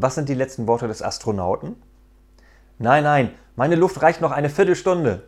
Was sind die letzten Worte des Astronauten? Nein, nein, meine Luft reicht noch eine Viertelstunde.